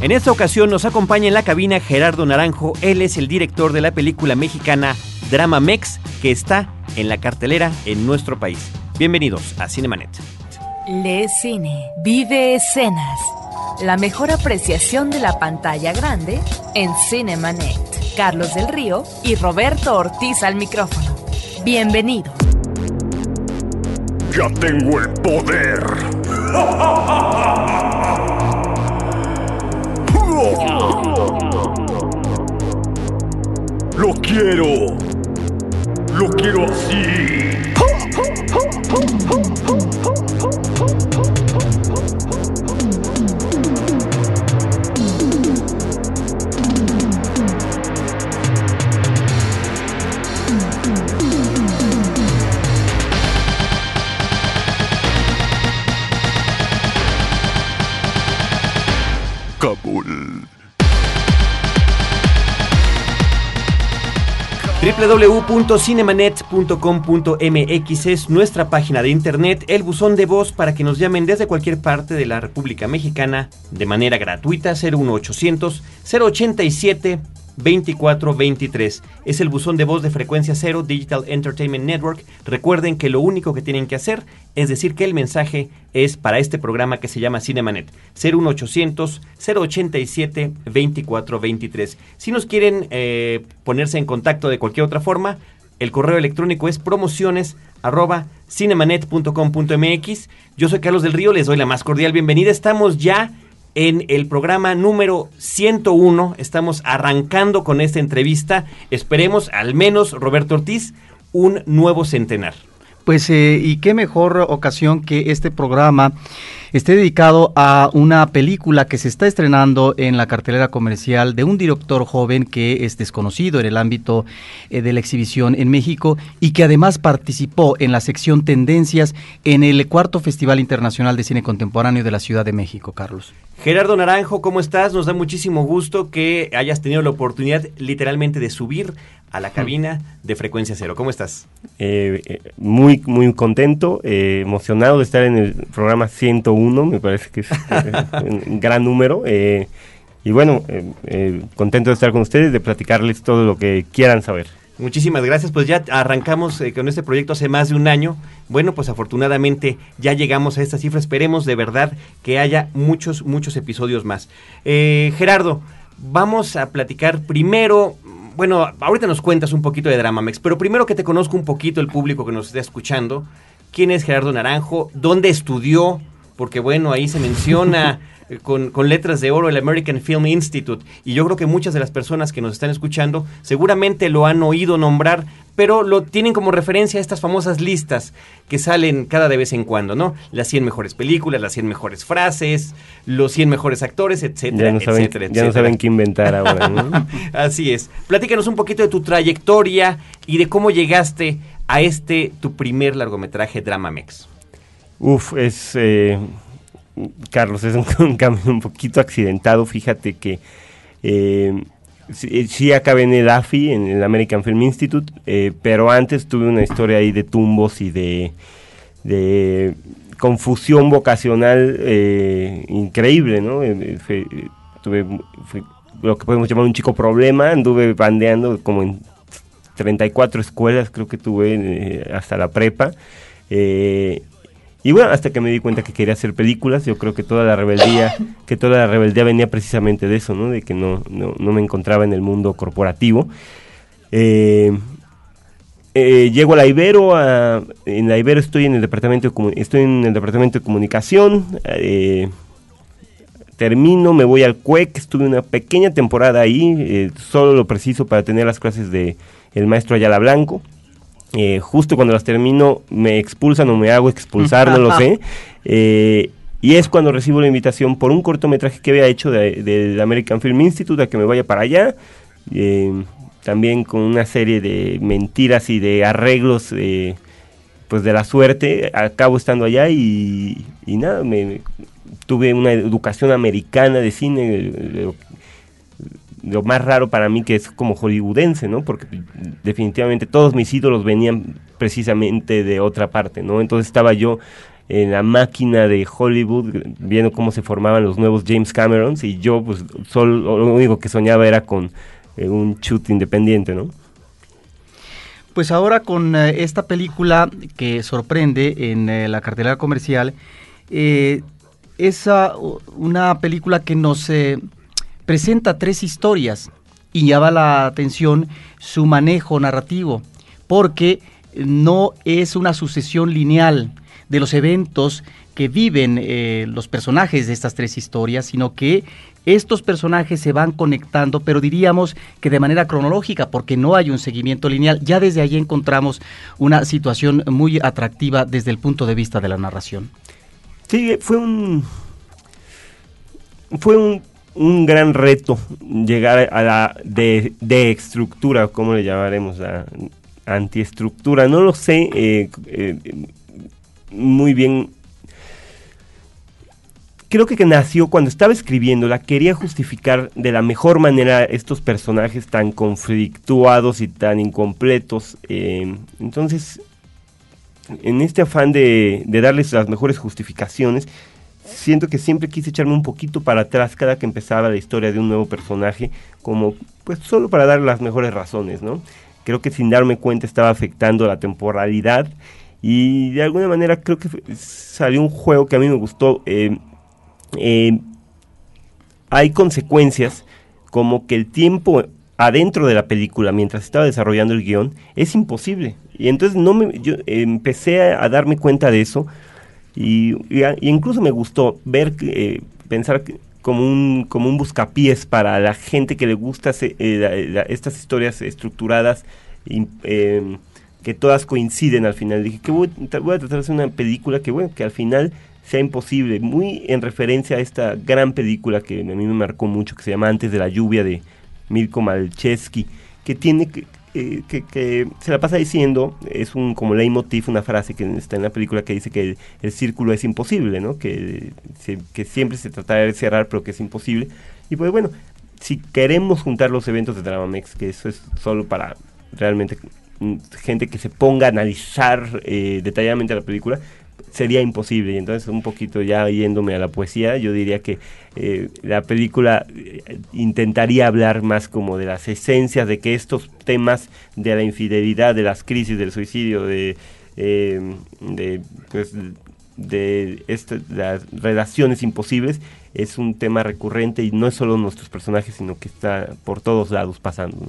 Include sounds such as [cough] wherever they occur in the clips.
En esta ocasión nos acompaña en la cabina Gerardo Naranjo, él es el director de la película mexicana Drama Mex, que está en la cartelera en nuestro país. Bienvenidos a Cinemanet. Le cine, vive escenas. La mejor apreciación de la pantalla grande en Cinemanet. Carlos del Río y Roberto Ortiz al micrófono. Bienvenido. Ya tengo el poder. [laughs] Lo quiero. Lo quiero así. www.cinemanet.com.mx es nuestra página de internet, el buzón de voz para que nos llamen desde cualquier parte de la República Mexicana de manera gratuita 01800 087 2423. Es el buzón de voz de frecuencia cero Digital Entertainment Network. Recuerden que lo único que tienen que hacer es decir que el mensaje es para este programa que se llama Cinemanet 01800 087 2423. Si nos quieren eh, ponerse en contacto de cualquier otra forma, el correo electrónico es promociones arroba cinemanet.com.mx. Yo soy Carlos del Río, les doy la más cordial bienvenida. Estamos ya en el programa número 101. Estamos arrancando con esta entrevista. Esperemos, al menos, Roberto Ortiz, un nuevo centenar. Pues, eh, y qué mejor ocasión que este programa esté dedicado a una película que se está estrenando en la cartelera comercial de un director joven que es desconocido en el ámbito eh, de la exhibición en México y que además participó en la sección Tendencias en el cuarto Festival Internacional de Cine Contemporáneo de la Ciudad de México, Carlos. Gerardo Naranjo, ¿cómo estás? Nos da muchísimo gusto que hayas tenido la oportunidad literalmente de subir a la cabina de Frecuencia Cero. ¿Cómo estás? Eh, eh, muy, muy contento, eh, emocionado de estar en el programa 101, me parece que es un gran número. y bueno, contento de estar con ustedes, de platicarles todo lo que quieran saber. Muchísimas gracias, pues ya arrancamos con este proyecto hace más de un año. Bueno, pues afortunadamente ya llegamos a esta cifra. Esperemos de verdad que haya muchos, muchos episodios más. Gerardo, vamos a platicar primero bueno, ahorita nos cuentas un poquito de Dramamex, pero primero que te conozco un poquito el público que nos está escuchando. ¿Quién es Gerardo Naranjo? ¿Dónde estudió? Porque bueno, ahí se menciona [laughs] con, con, letras de oro el American Film Institute. Y yo creo que muchas de las personas que nos están escuchando seguramente lo han oído nombrar, pero lo tienen como referencia a estas famosas listas que salen cada de vez en cuando, ¿no? Las 100 mejores películas, las 100 mejores frases, los 100 mejores actores, etcétera, ya no saben, etcétera, Ya no saben qué inventar ahora, ¿no? [laughs] Así es. Platícanos un poquito de tu trayectoria y de cómo llegaste a este, tu primer largometraje Dramamex. Uf, es... Eh, Carlos, es [laughs] un, cambio un poquito accidentado. Fíjate que eh, sí, acabé en el AFI, en el American Film Institute, eh, pero antes tuve una historia ahí de tumbos y de, confusión vocacional eh, increíble, ¿no? tuve lo que podemos llamar un chico problema, anduve bandeando como en 34 escuelas, creo que tuve hasta la prepa. Eh, y bueno, hasta que me di cuenta que quería hacer películas, yo creo que toda la rebeldía, que toda la rebeldía venía precisamente de eso, ¿no? De que no, no, no me encontraba en el mundo corporativo. Eh, eh, llego a la Ibero, a, en la Ibero estoy en el departamento de, estoy en el departamento de comunicación, eh, termino, me voy al CUEC, estuve una pequeña temporada ahí, solo lo preciso para tener las clases de el maestro Ayala Blanco. Eh, justo cuando las termino me expulsan o me hago expulsar, no lo [laughs] sé. Eh, y es cuando recibo la invitación por un cortometraje que había hecho del American Film Institute a que me vaya para allá. Eh, también con una serie de mentiras y de arreglos pues de la suerte. Acabo estando allá y, y nada, me, tuve una educación americana de cine, lo más raro para mí que es como hollywoodense, ¿no? Porque definitivamente todos mis ídolos venían precisamente de otra parte, ¿no? Entonces estaba yo en la máquina de Hollywood, viendo cómo se formaban los nuevos James Camerons, y yo, pues, solo, lo único que soñaba era con eh, un chute independiente, ¿no? Pues ahora con eh, esta película que sorprende en eh, la cartelera comercial, es una película que nos eh, presenta tres historias y llama la atención su manejo narrativo, porque no es una sucesión lineal de los eventos que viven eh, los personajes de estas tres historias, sino que estos personajes se van conectando, pero diríamos que de manera cronológica, porque no hay un seguimiento lineal. Ya desde ahí encontramos una situación muy atractiva desde el punto de vista de la narración. Sí, fue un. Fue un, un gran reto llegar a la de, de estructura, ¿cómo le llamaremos? La antiestructura. No lo sé eh, eh, muy bien. Creo que, que nació cuando estaba escribiéndola, quería justificar de la mejor manera estos personajes tan conflictuados y tan incompletos. eh, entonces, en este afán de, de darles las mejores justificaciones, siento que siempre quise echarme un poquito para atrás cada que empezaba la historia de un nuevo personaje, como pues solo para dar las mejores razones, ¿no? Creo que sin darme cuenta estaba afectando la temporalidad y de alguna manera creo que salió un juego que a mí me gustó. eh, eh, hay consecuencias como que el tiempo adentro de la película mientras estaba desarrollando el guion es imposible y entonces no me yo empecé a darme cuenta de eso y, incluso me gustó ver eh, pensar como un como un buscapiés para la gente que le gusta se- eh, estas historias estructuradas y, eh, que todas coinciden al final. Dije que voy a tratar de hacer una película que bueno que al final sea imposible muy en referencia a esta gran película que a mí me marcó mucho que se llama Antes de la lluvia de Mirko Malchesky que tiene que, eh, que, que se la pasa diciendo, es un como leitmotiv, una frase que está en la película que dice que el, el círculo es imposible, ¿no? Que, se- que siempre se tratará de cerrar, pero que es imposible. Y pues bueno, si queremos juntar los eventos de Dramamex, que eso es solo para realmente mm, gente que se ponga a analizar eh, detalladamente la película, sería imposible. Y entonces, un poquito ya yéndome a la poesía, yo diría que eh, la película eh, intentaría hablar más como de las esencias de que estos temas de la infidelidad, de las crisis, del suicidio, de, eh, de, pues, de este- las relaciones imposibles, es un tema recurrente y no es solo nuestros personajes, sino que está por todos lados pasando.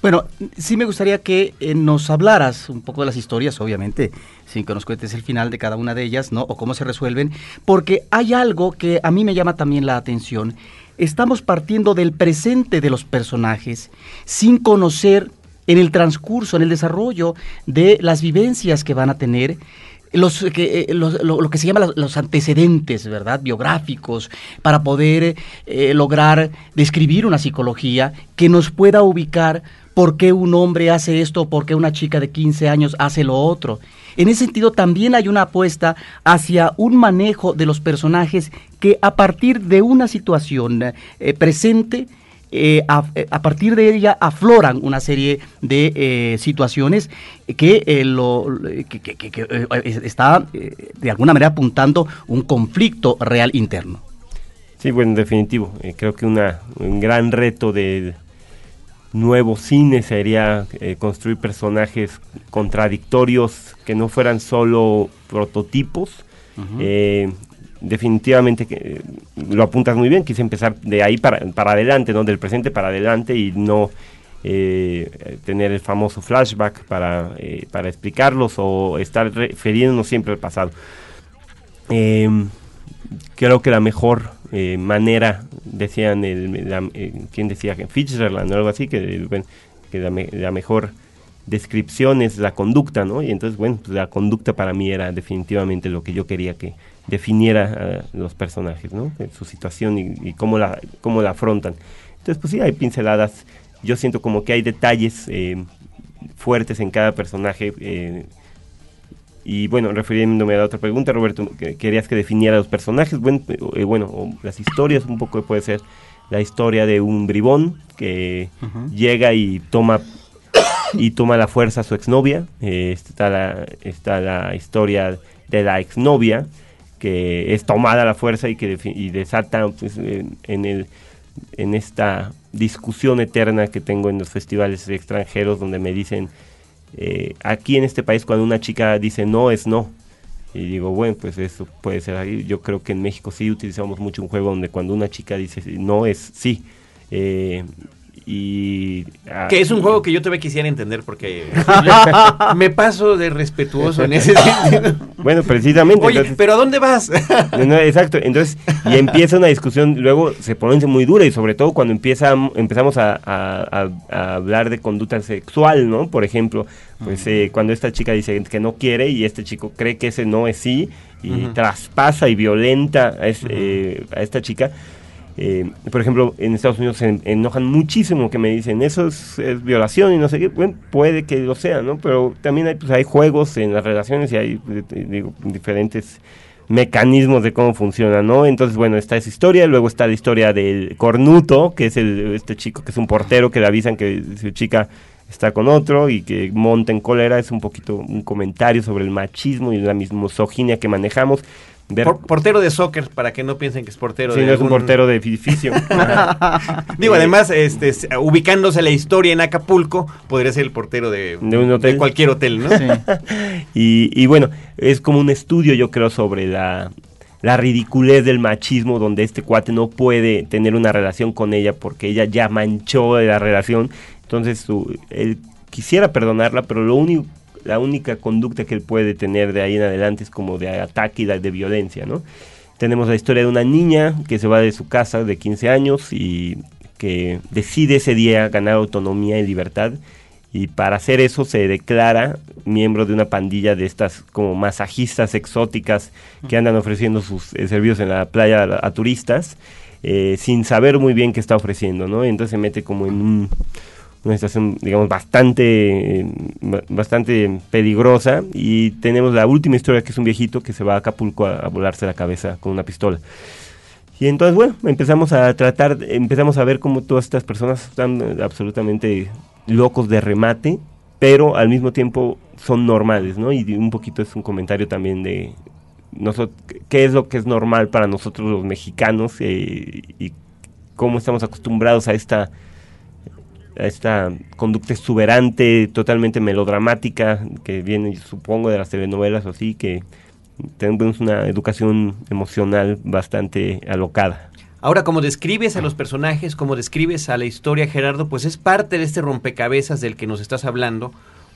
Bueno, sí me gustaría que eh, nos hablaras un poco de las historias, obviamente, sin que nos cuentes el final de cada una de ellas, ¿no? O cómo se resuelven, porque hay algo que a mí me llama también la atención. Estamos partiendo del presente de los personajes, sin conocer en el transcurso, en el desarrollo de las vivencias que van a tener, los, que, eh, los- lo, que se llama los, los antecedentes, ¿verdad? Biográficos, para poder eh, lograr describir una psicología que nos pueda ubicar por qué un hombre hace esto, por qué una chica de 15 años hace lo otro. En ese sentido, también hay una apuesta hacia un manejo de los personajes que a partir de una situación eh, presente, eh, a, eh, a partir de ella afloran una serie de eh, situaciones que, eh, lo, que, que- que- que, es- está de alguna manera apuntando un conflicto real interno. Sí, bueno, en definitivo. creo que una, un gran reto de nuevo cine sería construir personajes contradictorios que no fueran solo prototipos. Eh, definitivamente eh, lo apuntas muy bien. Quise empezar de ahí para, para adelante, ¿no? Del presente para adelante y no eh, tener el famoso flashback para, eh, para explicarlos o estar refiriéndonos siempre al pasado. Em, creo que la mejor manera, decían, el, la, ¿quién decía? Fitzgerald o algo así, que, que la, la mejor descripción es la conducta, ¿no? Y entonces, bueno, pues la conducta para mí era definitivamente lo que yo quería que definiera a los personajes, ¿no? Eh, Su situación y, y cómo, la, cómo la afrontan. Entonces, pues sí, hay pinceladas. Yo siento como que hay detalles eh, fuertes en cada personaje. eh, y bueno, refiriéndome a la otra pregunta, Roberto, que querías que definiera los personajes, bueno, eh, bueno, las historias, un poco puede ser la historia de un bribón que llega y toma y toma la fuerza a su exnovia. Eh, está, la, está la historia de la exnovia, que es tomada la fuerza y que y desata pues, en, en el, en esta discusión eterna que tengo en los festivales extranjeros donde me dicen, eh, aquí en este país cuando una chica dice no es no. Y digo, bueno, pues eso puede ser ahí. Yo creo que en México sí utilizamos mucho un juego donde cuando una chica dice no es sí. Eh, y ah, Que es un juego que yo todavía quisiera entender porque [laughs] me paso de respetuoso en ese sentido. Bueno, precisamente. Oye, entonces- pero ¿a dónde vas? No, no, exacto, entonces, y empieza una discusión, luego se pone muy dura y sobre todo cuando empieza, empezamos a, a- a- a hablar de conducta sexual, ¿no? Por ejemplo, pues eh, cuando esta chica dice que no quiere y este chico cree que ese no es sí y traspasa y violenta a, es- eh, a esta chica. Eh, por ejemplo, en Estados Unidos se en- enojan muchísimo que me dicen eso es, violación y no sé qué. Bueno, puede que lo sea, ¿no? Pero también hay, pues, hay juegos en las relaciones y hay digo, diferentes mecanismos de cómo funciona, ¿no? Entonces, bueno, está esa historia, luego está la historia del cornuto, que es el, este chico que es un portero que le avisan que su chica está con otro y que monta en cólera, es un poquito un comentario sobre el machismo y la misoginia que manejamos. Por- portero de soccer, para que no piensen que es portero si de no es un portero de edificio. [laughs] Digo, Eh, además, este, ubicándose la historia en Acapulco, podría ser el portero de, De un hotel. cualquier hotel, ¿no? Sí. [laughs] Y, y bueno, es como un estudio, yo creo, sobre la, la ridiculez del machismo, donde este cuate no puede tener una relación con ella porque ella ya manchó la relación. Entonces, su- él quisiera perdonarla, pero lo único, la única conducta que él puede tener de ahí en adelante es como de ataque y de, violencia, ¿no? Tenemos la historia de una niña que se va de su casa de 15 años y que decide ese día ganar autonomía y libertad y para hacer eso se declara miembro de una pandilla de estas como masajistas exóticas que andan ofreciendo sus eh, servicios en la playa a, a turistas eh, sin saber muy bien qué está ofreciendo, ¿no? Entonces se mete como en un- una situación, digamos, bastante, ba- bastante peligrosa y tenemos la última historia que es un viejito que se va a Acapulco a, a volarse la cabeza con una pistola. Y entonces, bueno, empezamos a tratar, empezamos a ver cómo todas estas personas están eh, absolutamente locos de remate, pero al mismo tiempo son normales, ¿no? Y un poquito es un comentario también de nosotros, qué es lo que es normal para nosotros los mexicanos eh, y cómo estamos acostumbrados a esta esta conducta exuberante, totalmente melodramática, que viene, supongo, de las telenovelas o así, que tenemos una educación emocional bastante alocada. Ahora, como describes a los personajes, como describes a la historia, Gerardo, pues es parte de este rompecabezas del que nos estás hablando,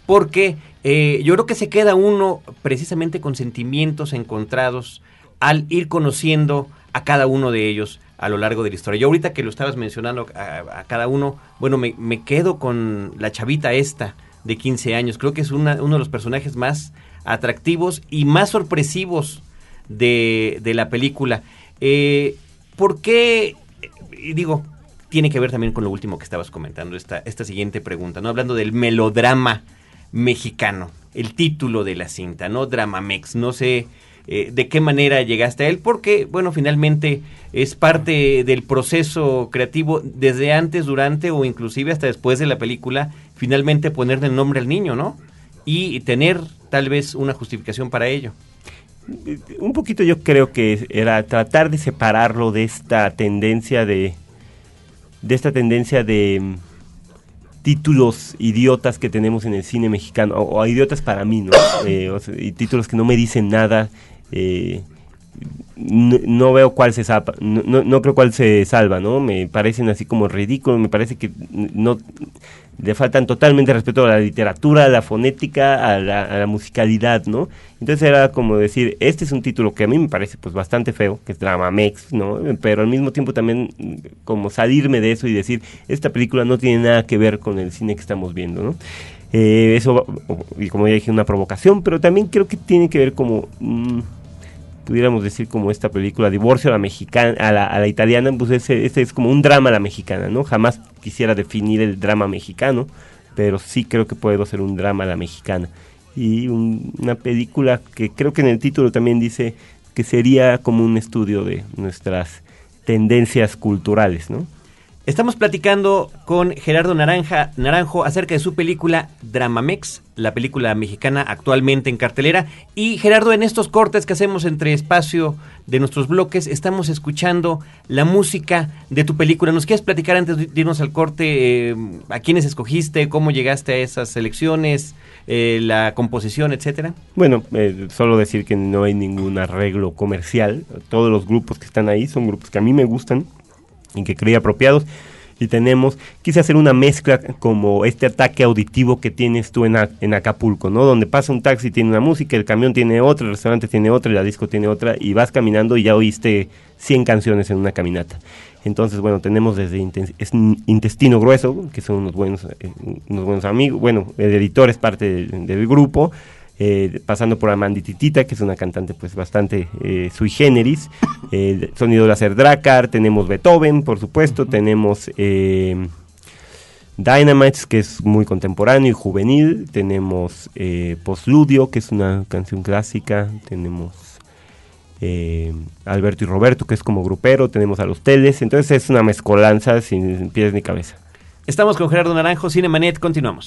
porque eh, yo creo que se queda uno precisamente con sentimientos encontrados al ir conociendo a cada uno de ellos a lo largo de la historia. Yo ahorita que lo estabas mencionando a, cada uno, bueno, me, me quedo con la chavita esta de 15 años. Creo que es uno de los personajes más atractivos y más sorpresivos de, de la película. Eh, ¿Por qué? Y digo, tiene que ver también con lo último que estabas comentando, esta, esta siguiente pregunta, ¿no? Hablando del melodrama mexicano, el título de la cinta, ¿no? Dramamex, no sé eh, de qué manera llegaste a él, porque, bueno, finalmente es parte del proceso creativo desde antes, durante o inclusive hasta después de la película, finalmente ponerle el nombre al niño, ¿no? Y tener tal vez una justificación para ello. Un poquito yo creo que era tratar de separarlo de esta tendencia de de esta tendencia de mm, títulos idiotas que tenemos en el cine mexicano, o, o idiotas para mí, ¿no? [coughs] Eh, o sea, y títulos que no me dicen nada, eh, no, veo cuál se salva, no, no, creo cuál se salva, ¿no? Me parecen así como ridículos, me parece que no le faltan totalmente respeto a la literatura, a la fonética, a la, musicalidad, ¿no? Entonces era como decir, este es un título que a mí me parece pues bastante feo, que es Dramamex, ¿no? Pero al mismo tiempo también como salirme de eso y decir, esta película no tiene nada que ver con el cine que estamos viendo, ¿no? Eh, eso, y como ya dije, una provocación, pero también creo que tiene que ver como... mm, pudiéramos decir como esta película Divorcio a la mexicana, a la, a la italiana, pues ese, ese es como un drama a la mexicana, ¿no? Jamás quisiera definir el drama mexicano, pero sí creo que puedo ser un drama a la mexicana. Y un- una película que creo que en el título también dice que sería como un estudio de nuestras tendencias culturales, ¿no? Estamos platicando con Gerardo Naranja, Naranjo acerca de su película Dramamex, la película mexicana actualmente en cartelera. Y Gerardo, en estos cortes que hacemos entre espacio de nuestros bloques, estamos escuchando la música de tu película. ¿Nos quieres platicar antes de irnos al corte eh, a quiénes escogiste, cómo llegaste a esas selecciones, eh, la composición, etcétera? Bueno, eh, solo decir que no hay ningún arreglo comercial. Todos los grupos que están ahí son grupos que a mí me gustan y que creí apropiados. Y tenemos, quise hacer una mezcla como este ataque auditivo que tienes tú en, en Acapulco, ¿no? Donde pasa un taxi, tiene una música, el camión tiene otra, el restaurante tiene otra, la disco tiene otra, y vas caminando y ya oíste 100 canciones en una caminata. Entonces, bueno, tenemos desde Intestino Grueso, que son unos buenos, eh, unos buenos amigos, bueno, el editor es parte del grupo, eh, pasando por Amandititita, que es una cantante pues bastante eh, sui generis, eh, Sonido Láser Dracar, tenemos Beethoven, por supuesto, tenemos eh, Dynamites, que es muy contemporáneo y juvenil, tenemos Postludio, que es una canción clásica, tenemos Alberto y Roberto, que es como grupero, tenemos a los Teles, entonces es una mezcolanza sin pies ni cabeza. Estamos con Gerardo Naranjo, Cinemanet, continuamos.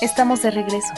Estamos de regreso.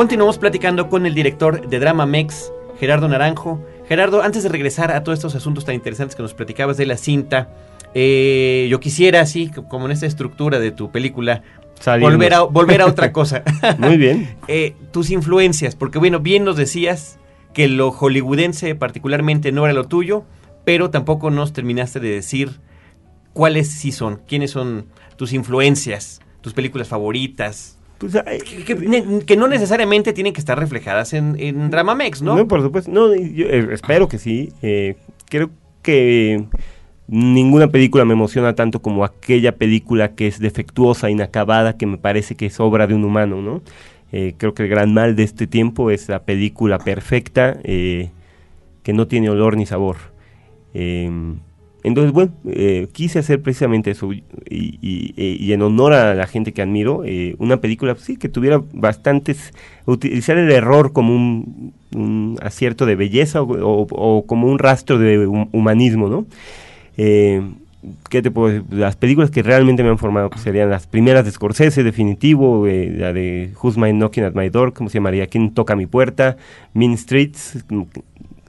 Continuamos platicando con el director de Drama Mex, Gerardo Naranjo. Gerardo, antes de regresar a todos estos asuntos tan interesantes que nos platicabas de la cinta, eh, yo quisiera, así como en esta estructura de tu película, volver a, volver a otra [laughs] cosa. Muy bien. [laughs] Eh, tus influencias, porque bueno, bien nos decías que lo hollywoodense particularmente no era lo tuyo, pero tampoco nos terminaste de decir cuáles sí son, quiénes son tus influencias, tus películas favoritas. Pues, que, no necesariamente tienen que estar reflejadas en, en Dramamex, ¿no? No, por supuesto. No, yo eh, espero que sí. Eh, creo que ninguna película me emociona tanto como aquella película que es defectuosa, inacabada, que me parece que es obra de un humano, ¿no? Eh, creo que el gran mal de este tiempo es la película perfecta que no tiene olor ni sabor. Entonces, bueno, eh, quise hacer precisamente eso y, en honor a la gente que admiro, eh, una película, sí, que tuviera bastantes, utilizar el error como un, acierto de belleza o, como un rastro de humanismo, ¿no? Eh, ¿qué te puedo decir? Las películas que realmente me han formado pues, serían las primeras de Scorsese, definitivo, eh, la de Who's My Knocking at My Door, ¿cómo se llamaría? ¿Quién toca mi puerta? Mean Streets,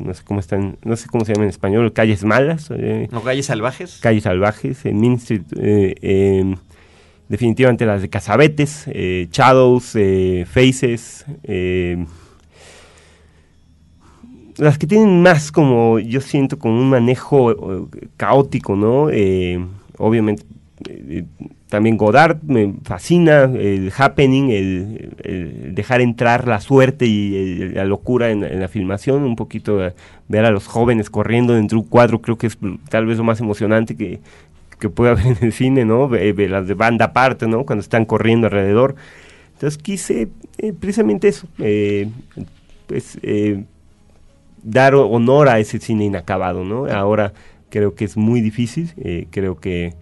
no sé cómo están, no sé cómo se llama en español, Calles Malas. eh, ¿No calles salvajes? Calles Salvajes, en Mean Street, eh, eh, definitivamente las de Cazabetes, eh, Shadows, eh, Faces, eh, las que tienen más como, yo siento, como un manejo caótico, ¿no? Obviamente, también Godard me fascina, el happening, el, el dejar entrar la suerte y el- la locura en, en la filmación, un poquito eh, ver a los jóvenes corriendo dentro de un cuadro, creo que es tal vez lo más emocionante que, que puede haber en el cine, ¿no? Las de banda aparte, ¿no? Cuando están corriendo alrededor. Entonces quise eh, precisamente eso, eh, pues eh, dar honor a ese cine inacabado, ¿no? Ahora creo que es muy difícil, eh, creo que,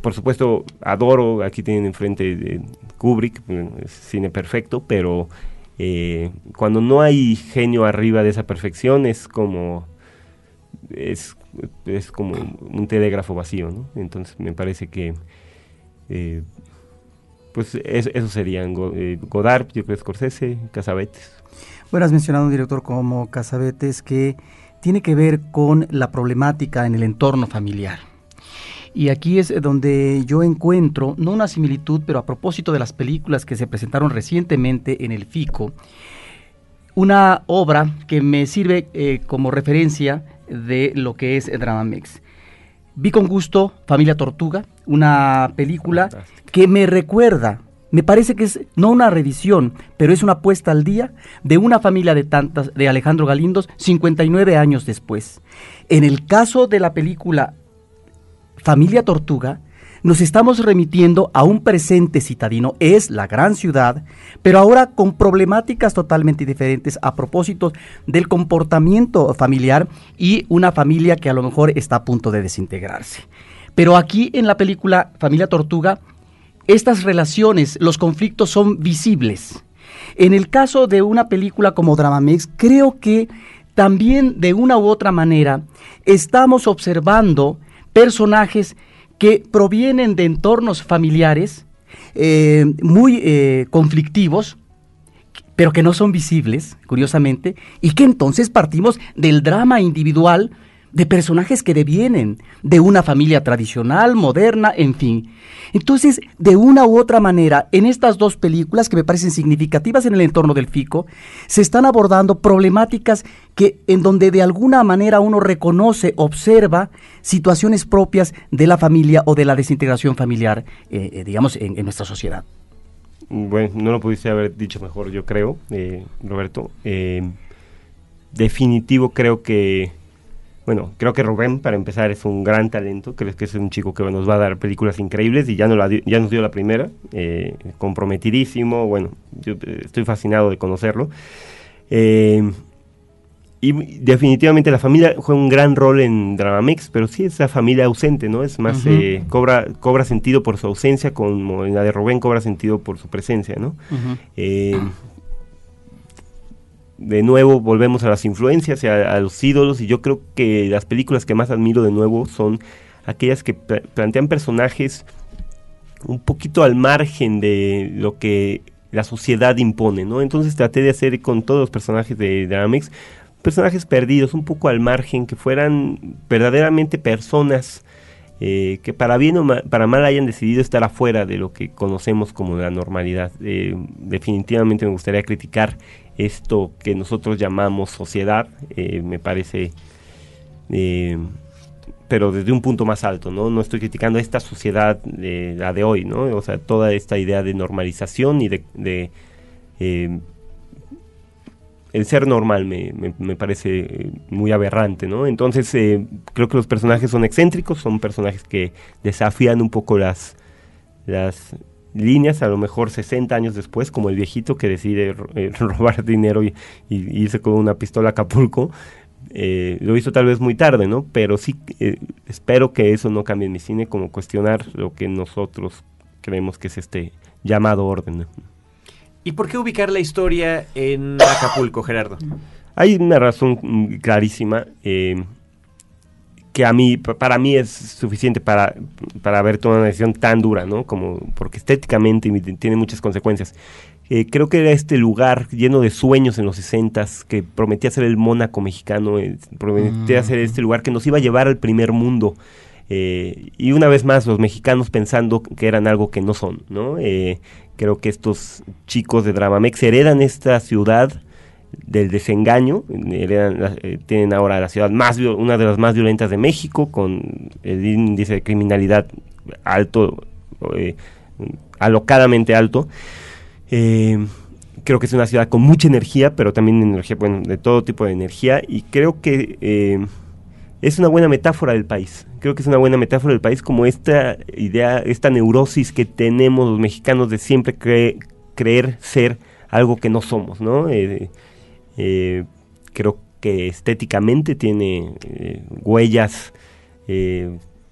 por supuesto, adoro, aquí tienen enfrente eh, Kubrick, eh, cine perfecto, pero eh, cuando no hay genio arriba de esa perfección es como es, es como un telégrafo vacío, ¿no? Entonces me parece que eh, pues es- eso serían eh, Godard, yo Scorsese, Casabetes. Bueno, has mencionado un director como Casabetes que tiene que ver con la problemática en el entorno familiar. Y aquí es donde yo encuentro, no una similitud, pero a propósito de las películas que se presentaron recientemente en el FICO, una obra que me sirve eh, como referencia de lo que es Dramamex. Vi con gusto Familia Tortuga, una película Fantástica. que me recuerda, me parece que es no una revisión, pero es una puesta al día de una familia de tantas de Alejandro Galindos 59 años después. En el caso de la película Familia Tortuga, nos estamos remitiendo a un presente citadino, es la gran ciudad, pero ahora con problemáticas totalmente diferentes a propósito del comportamiento familiar y una familia que a lo mejor está a punto de desintegrarse. Pero aquí en la película Familia Tortuga, estas relaciones, los conflictos son visibles. En el caso de una película como Dramamex, creo que también de una u otra manera estamos observando personajes que provienen de entornos familiares eh, muy eh, conflictivos, pero que no son visibles, curiosamente, y que entonces partimos del drama individual de personajes que devienen de una familia tradicional, moderna, en fin. Entonces, de una u otra manera, en estas dos películas que me parecen significativas en el entorno del FICO, se están abordando problemáticas que en donde de alguna manera uno reconoce, observa situaciones propias de la familia o de la desintegración familiar, eh, eh, digamos, en, nuestra sociedad. Bueno, no lo pudiste haber dicho mejor, yo creo, eh, Roberto. Definitivo creo que, bueno, creo que Rubén, para empezar, es un gran talento. Creo que es un chico que nos va a dar películas increíbles y ya, no la dio- ya nos dio la primera. eh, comprometidísimo, bueno, yo eh, estoy fascinado de conocerlo. Eh, y definitivamente la familia juega un gran rol en Dramamix, pero sí es la familia ausente, ¿no? Es más, eh, cobra, cobra sentido por su ausencia, como en la de Rubén cobra sentido por su presencia, ¿no? Eh, de nuevo volvemos a las influencias y a, los ídolos y yo creo que las películas que más admiro de nuevo son aquellas que pla- plantean personajes un poquito al margen de lo que la sociedad impone, ¿no? Entonces traté de hacer con todos los personajes de Dramex personajes perdidos, un poco al margen, que fueran verdaderamente personas eh, que para bien o para mal hayan decidido estar afuera de lo que conocemos como la normalidad. Eh, definitivamente me gustaría criticar esto que nosotros llamamos sociedad, eh, me parece, eh, pero desde un punto más alto, ¿no? No estoy criticando esta sociedad, eh, la de hoy, ¿no? O sea, toda esta idea de normalización y de... eh, el ser normal me, me- me parece muy aberrante, ¿no? Entonces creo que los personajes son excéntricos, son personajes que desafían un poco las, las líneas, a lo mejor 60 años después, como el viejito que decide eh, [laughs] robar dinero y, y irse con una pistola a Acapulco. Eh, lo hizo tal vez muy tarde, ¿no? Pero sí eh, espero que eso no cambie en mi cine, como cuestionar lo que nosotros creemos que es este llamado orden. ¿no? ¿Y por qué ubicar la historia en Acapulco, Gerardo? Hay una razón clarísima. eh, que a mí, para mí es suficiente para, para haber tomado una decisión tan dura, ¿no? Como, porque estéticamente tiene muchas consecuencias. Eh, creo que era este lugar lleno de sueños en los 60 que prometía ser el Mónaco mexicano, eh, prometía ser este lugar que nos iba a llevar al primer mundo. Eh, y una vez más los mexicanos pensando que eran algo que no son, ¿no? creo que estos chicos de Dramamex heredan esta ciudad del desengaño, tienen ahora la ciudad más una de las más violentas de México, con el índice de criminalidad alto, alocadamente alto. Eh, creo que es una ciudad con mucha energía, pero también energía, bueno, de todo tipo de energía, y creo que eh, es una buena metáfora del país. Creo que es una buena metáfora del país como esta idea, esta neurosis que tenemos los mexicanos de siempre creer ser algo que no somos, ¿no? Eh, creo que estéticamente tiene huellas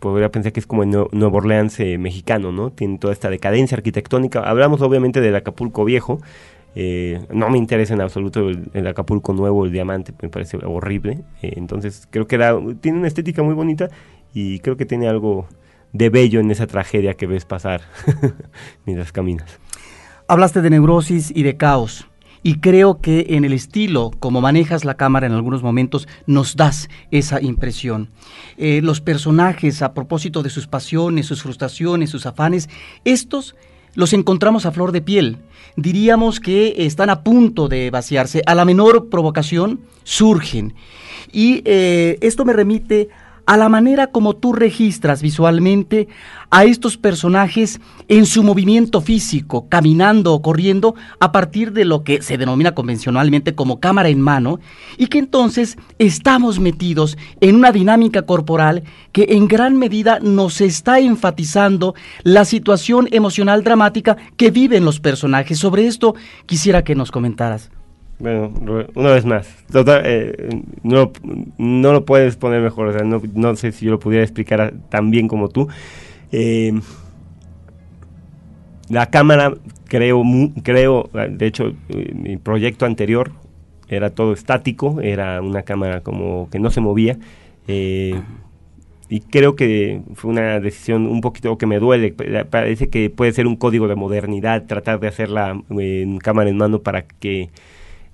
podría pensar que es como el Nuevo Orleans eh, mexicano, ¿no? Tiene toda esta decadencia arquitectónica. Hablamos obviamente del Acapulco viejo. Eh, no me interesa en absoluto el, Acapulco nuevo, el diamante, me parece horrible. Eh, entonces creo que tiene una estética muy bonita y creo que tiene algo de bello en esa tragedia que ves pasar [laughs] mientras caminas. Hablaste de neurosis y de caos y creo que en el estilo como manejas la cámara en algunos momentos nos das esa impresión. Eh, los personajes, a propósito de sus pasiones, sus frustraciones, sus afanes, estos los encontramos a flor de piel. Diríamos que están a punto de vaciarse. A la menor provocación surgen. Y eh, esto me remite a la manera como tú registras visualmente a estos personajes en su movimiento físico, caminando o corriendo, a partir de lo que se denomina convencionalmente como cámara en mano, y que entonces estamos metidos en una dinámica corporal que en gran medida nos está enfatizando la situación emocional dramática que viven los personajes. Sobre esto quisiera que nos comentaras. Bueno, una vez más, eh, no, no, lo puedes poner mejor, o sea, no, no, sé si yo lo pudiera explicar tan bien como tú. Eh, la cámara, creo, creo, de hecho, eh, mi proyecto anterior era todo estático, era una cámara como que no se movía. y creo que fue una decisión un poquito que me duele. Parece que puede ser un código de modernidad tratar de hacerla en cámara en mano para que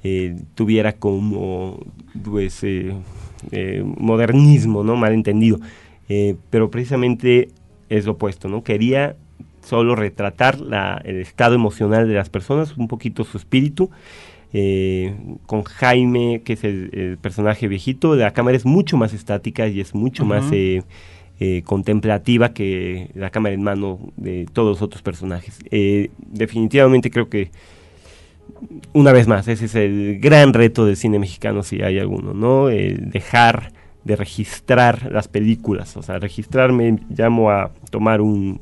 eh, tuviera como pues eh, eh, modernismo, ¿no? Malentendido. pero precisamente es lo opuesto, ¿no? Quería solo retratar la, el estado emocional de las personas, un poquito su espíritu. con Jaime, que es el, personaje viejito, la cámara es mucho más estática y es mucho más contemplativa que la cámara en mano de todos los otros personajes. definitivamente creo que una vez más, ese es el gran reto del cine mexicano, si hay alguno, ¿no? dejar de registrar las películas, o sea, registrarme, llamo a tomar un,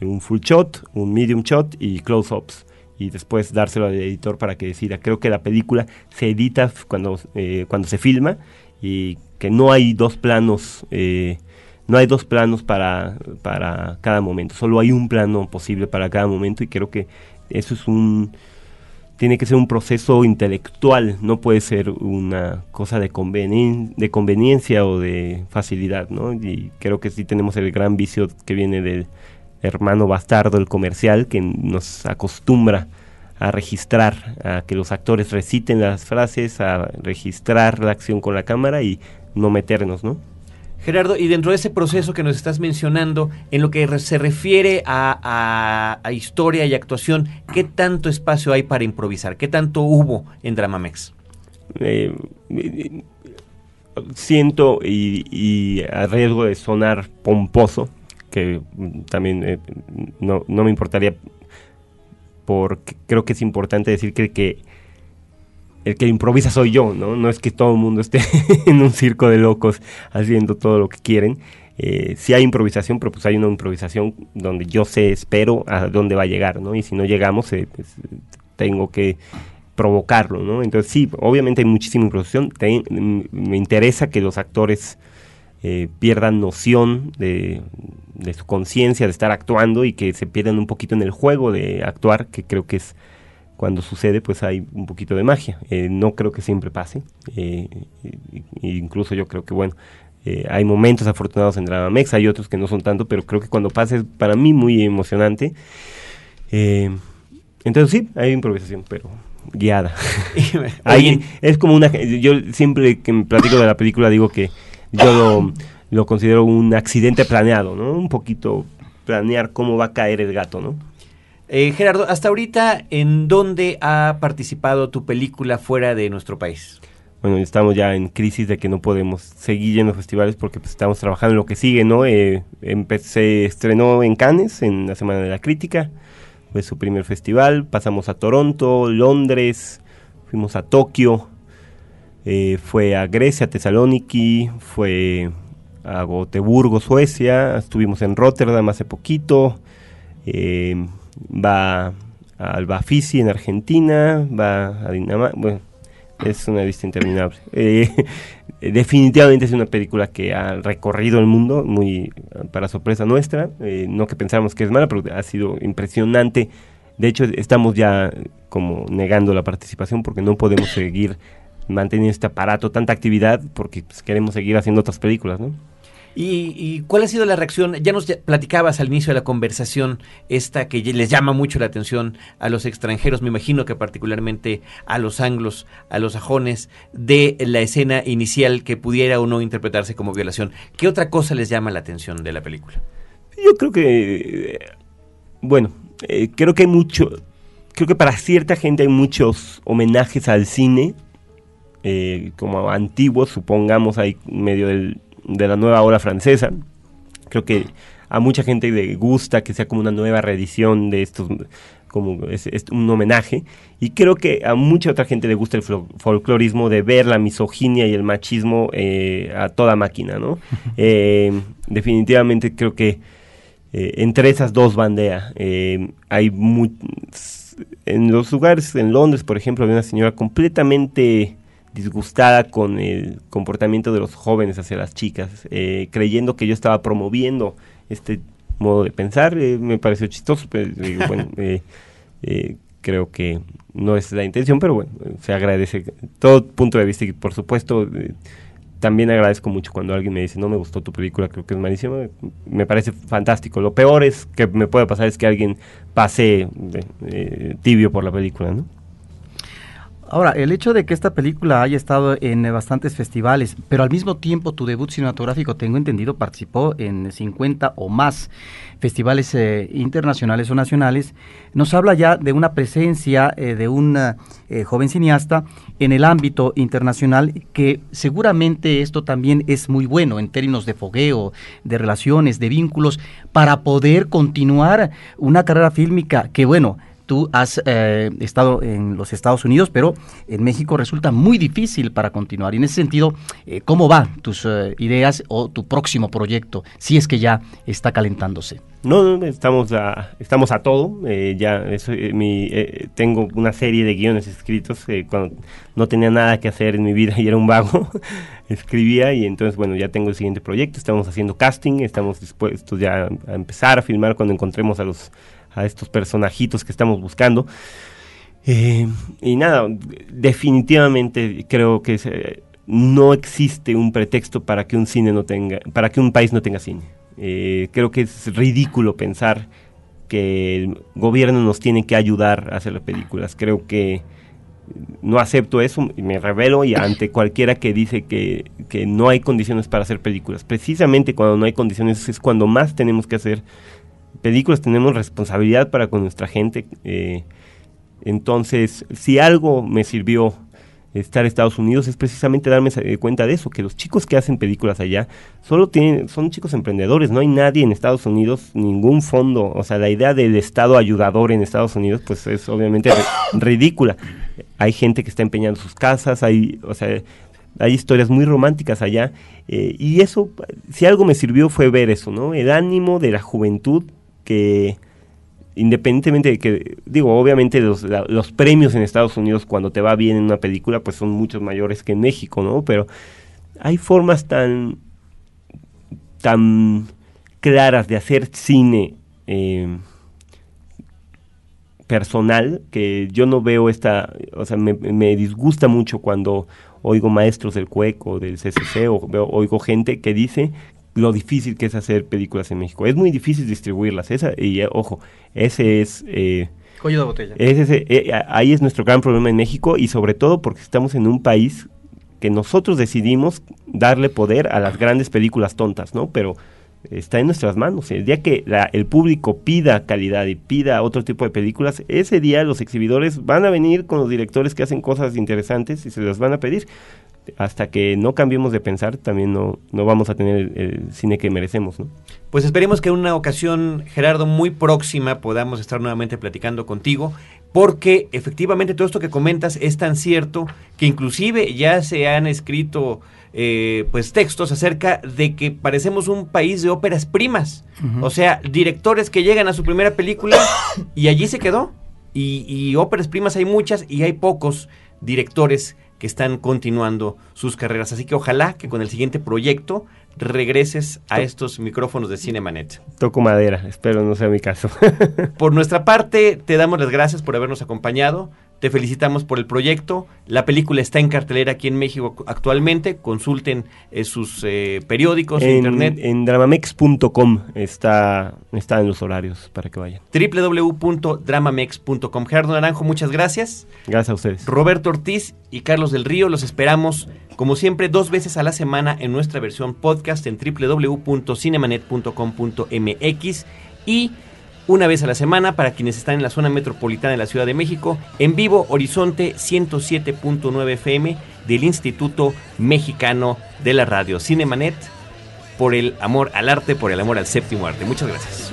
un, full shot, un medium shot y close-ups, y después dárselo al editor para que decida. Creo que la película se edita cuando, eh, cuando se filma y que no hay dos planos. Eh, no hay dos planos para, para cada momento, solo hay un plano posible para cada momento y creo que eso es un, tiene que ser un proceso intelectual, no puede ser una cosa de, conveniencia o de facilidad, ¿no? Y creo que sí tenemos el gran vicio que viene del hermano bastardo, el comercial, que nos acostumbra a registrar, a que los actores reciten las frases, a registrar la acción con la cámara y no meternos, ¿no? Gerardo, y dentro de ese proceso que nos estás mencionando, en lo que se refiere a, historia y actuación, ¿qué tanto espacio hay para improvisar? ¿Qué tanto hubo en Dramamex? Eh, siento y, a riesgo de sonar pomposo, que también eh, no, no, me importaría, porque creo que es importante decir que, que el que improvisa soy yo, ¿no? No es que todo el mundo esté [laughs] en un circo de locos haciendo todo lo que quieren. Eh, sí hay improvisación, pero pues hay una improvisación donde yo sé, espero a dónde va a llegar, ¿no? Y si no llegamos, eh, pues, tengo que provocarlo, ¿no? Entonces sí, obviamente hay muchísima improvisación. me interesa que los actores eh, pierdan noción de, de su conciencia de estar actuando y que se pierdan un poquito en el juego de actuar, que creo que es cuando sucede pues hay un poquito de magia. Eh, no creo que siempre pase, eh, incluso yo creo que bueno, Eh, hay momentos afortunados en Dramamex, hay otros que no son tanto, pero creo que cuando pasa es para mí muy emocionante. Eh, entonces sí, hay improvisación, pero guiada. [laughs] Ahí es como una... Yo siempre que me platico de la película digo que yo lo, lo considero un accidente planeado, ¿no? Un poquito planear cómo va a caer el gato, ¿no? Eh, Gerardo, hasta ahorita, ¿en dónde ha participado tu película fuera de nuestro país? Bueno, estamos ya en crisis de que no podemos seguir yendo a festivales porque pues, estamos trabajando en lo que sigue, ¿no? Eh, se estrenó en Cannes en la Semana de la Crítica, fue su primer festival, pasamos a Toronto, Londres, fuimos a Tokio, eh, fue a Grecia, Tesaloniki, fue a Goteburgo, Suecia, estuvimos en Rotterdam hace poquito, eh, va al Bafisi en Argentina, va a Dinamarca, bueno, es una lista interminable. [laughs] Eh, definitivamente es una película que ha recorrido el mundo, muy para sorpresa nuestra, eh, no que pensáramos que es mala, pero ha sido impresionante. De hecho, estamos ya como negando la participación porque no podemos seguir manteniendo este aparato, tanta actividad, porque pues, queremos seguir haciendo otras películas, ¿no? ¿Y, cuál ha sido la reacción? Ya nos platicabas al inicio de la conversación esta que les llama mucho la atención a los extranjeros, me imagino que particularmente a los anglos, a los sajones, de la escena inicial que pudiera o no interpretarse como violación. ¿Qué otra cosa les llama la atención de la película? Yo creo que, bueno, eh, creo que hay mucho, creo que para cierta gente hay muchos homenajes al cine, eh, como antiguos, supongamos, hay medio del de la nueva ola francesa. Creo que a mucha gente le gusta que sea como una nueva reedición de estos, como es, un homenaje. Y creo que a mucha otra gente le gusta el folclorismo de ver la misoginia y el machismo eh, a toda máquina, ¿no? [laughs] Eh, definitivamente creo que eh, entre esas dos bandeas hay en los lugares, en Londres, por ejemplo, había una señora completamente disgustada con el comportamiento de los jóvenes hacia las chicas, eh, creyendo que yo estaba promoviendo este modo de pensar. Eh, me pareció chistoso, pero bueno, [laughs] eh, creo que no es la intención, pero bueno, se agradece todo punto de vista y por supuesto también agradezco mucho cuando alguien me dice no me gustó tu película, creo que es malísima, me parece fantástico. Lo peor es que me puede pasar es que alguien pase tibio por la película, ¿no? Ahora, el hecho de que esta película haya estado en bastantes festivales, pero al mismo tiempo tu debut cinematográfico, tengo entendido, participó en 50 o más festivales eh, internacionales o nacionales, nos habla ya de una presencia eh, de un eh, joven cineasta en el ámbito internacional que seguramente esto también es muy bueno en términos de fogueo, de relaciones, de vínculos, para poder continuar una carrera fílmica que, bueno, tú has eh, estado en los Estados Unidos, pero en México resulta muy difícil para continuar. Y en ese sentido, eh, ¿cómo van tus eh, ideas o tu próximo proyecto, si es que ya está calentándose? No, estamos a, estamos a todo. ya mi, tengo una serie de guiones escritos cuando no tenía nada que hacer en mi vida y era un vago. [laughs] escribía y entonces, bueno, ya tengo el siguiente proyecto. Estamos haciendo casting, estamos dispuestos ya a empezar a filmar cuando encontremos a los a estos personajitos que estamos buscando. Eh, y nada, definitivamente creo que no existe un pretexto para que un cine no tenga, para que un país no tenga cine. Eh, creo que es ridículo pensar que el gobierno nos tiene que ayudar a hacer las películas. Creo que no acepto eso y me revelo y ante [laughs] cualquiera que dice que, que, no hay condiciones para hacer películas. Precisamente cuando no hay condiciones es cuando más tenemos que hacer películas tenemos responsabilidad para con nuestra gente. Eh, entonces, si algo me sirvió estar en Estados Unidos es precisamente darme cuenta de eso, que los chicos que hacen películas allá solo tienen, son chicos emprendedores, no hay nadie en Estados Unidos, ningún fondo, o sea, la idea del Estado ayudador en Estados Unidos pues es obviamente ridícula. Hay gente que está empeñando sus casas, hay, o sea, hay historias muy románticas allá eh, y eso, si algo me sirvió fue ver eso, ¿no? El ánimo de la juventud que independientemente de que, digo, obviamente los, premios en Estados Unidos cuando te va bien en una película, pues son muchos mayores que en México, ¿no? Pero hay formas tan, tan claras de hacer cine eh, personal que yo no veo esta, o sea, me, me disgusta mucho cuando oigo maestros del CUEC o del CCC o oigo gente que dice lo difícil que es hacer películas en México. Es muy difícil distribuirlas. Esa, y eh, ojo, ese es... eh, Cuello de botella. ese es, eh, ahí es nuestro gran problema en México y sobre todo porque estamos en un país que nosotros decidimos darle poder a las grandes películas tontas, ¿no? Pero está en nuestras manos. El día que la- el público pida calidad y pida otro tipo de películas, ese día los exhibidores van a venir con los directores que hacen cosas interesantes y se las van a pedir. Hasta que no cambiemos de pensar, también no, no vamos a tener el, el cine que merecemos, ¿no? Pues esperemos que en una ocasión, Gerardo, muy próxima podamos estar nuevamente platicando contigo, porque efectivamente todo esto que comentas es tan cierto que inclusive ya se han escrito eh, pues textos acerca de que parecemos un país de óperas primas. O sea, directores que llegan a su primera película y allí se quedó. Y, y óperas primas hay muchas y hay pocos directores que están continuando sus carreras. Así que ojalá que con el siguiente proyecto regreses a estos micrófonos de Cinemanet. Toco madera, espero no sea mi caso. [laughs] Por nuestra parte, te damos las gracias por habernos acompañado. Te felicitamos por el proyecto. La película está en cartelera aquí en México actualmente. Consulten eh, sus eh, periódicos, en, internet. en dramamex.com está, está en los horarios para que vayan. www.dramamex.com. Gerardo Naranjo, muchas gracias. Gracias a ustedes. Roberto Ortiz y Carlos del Río los esperamos, como siempre, dos veces a la semana en nuestra versión podcast en www.cinemanet.com.mx y una vez a la semana para quienes están en la zona metropolitana de la Ciudad de México, en vivo Horizonte 107.9 FM del Instituto Mexicano de la Radio Cinemanet por el amor al arte, por el amor al séptimo arte. Muchas gracias.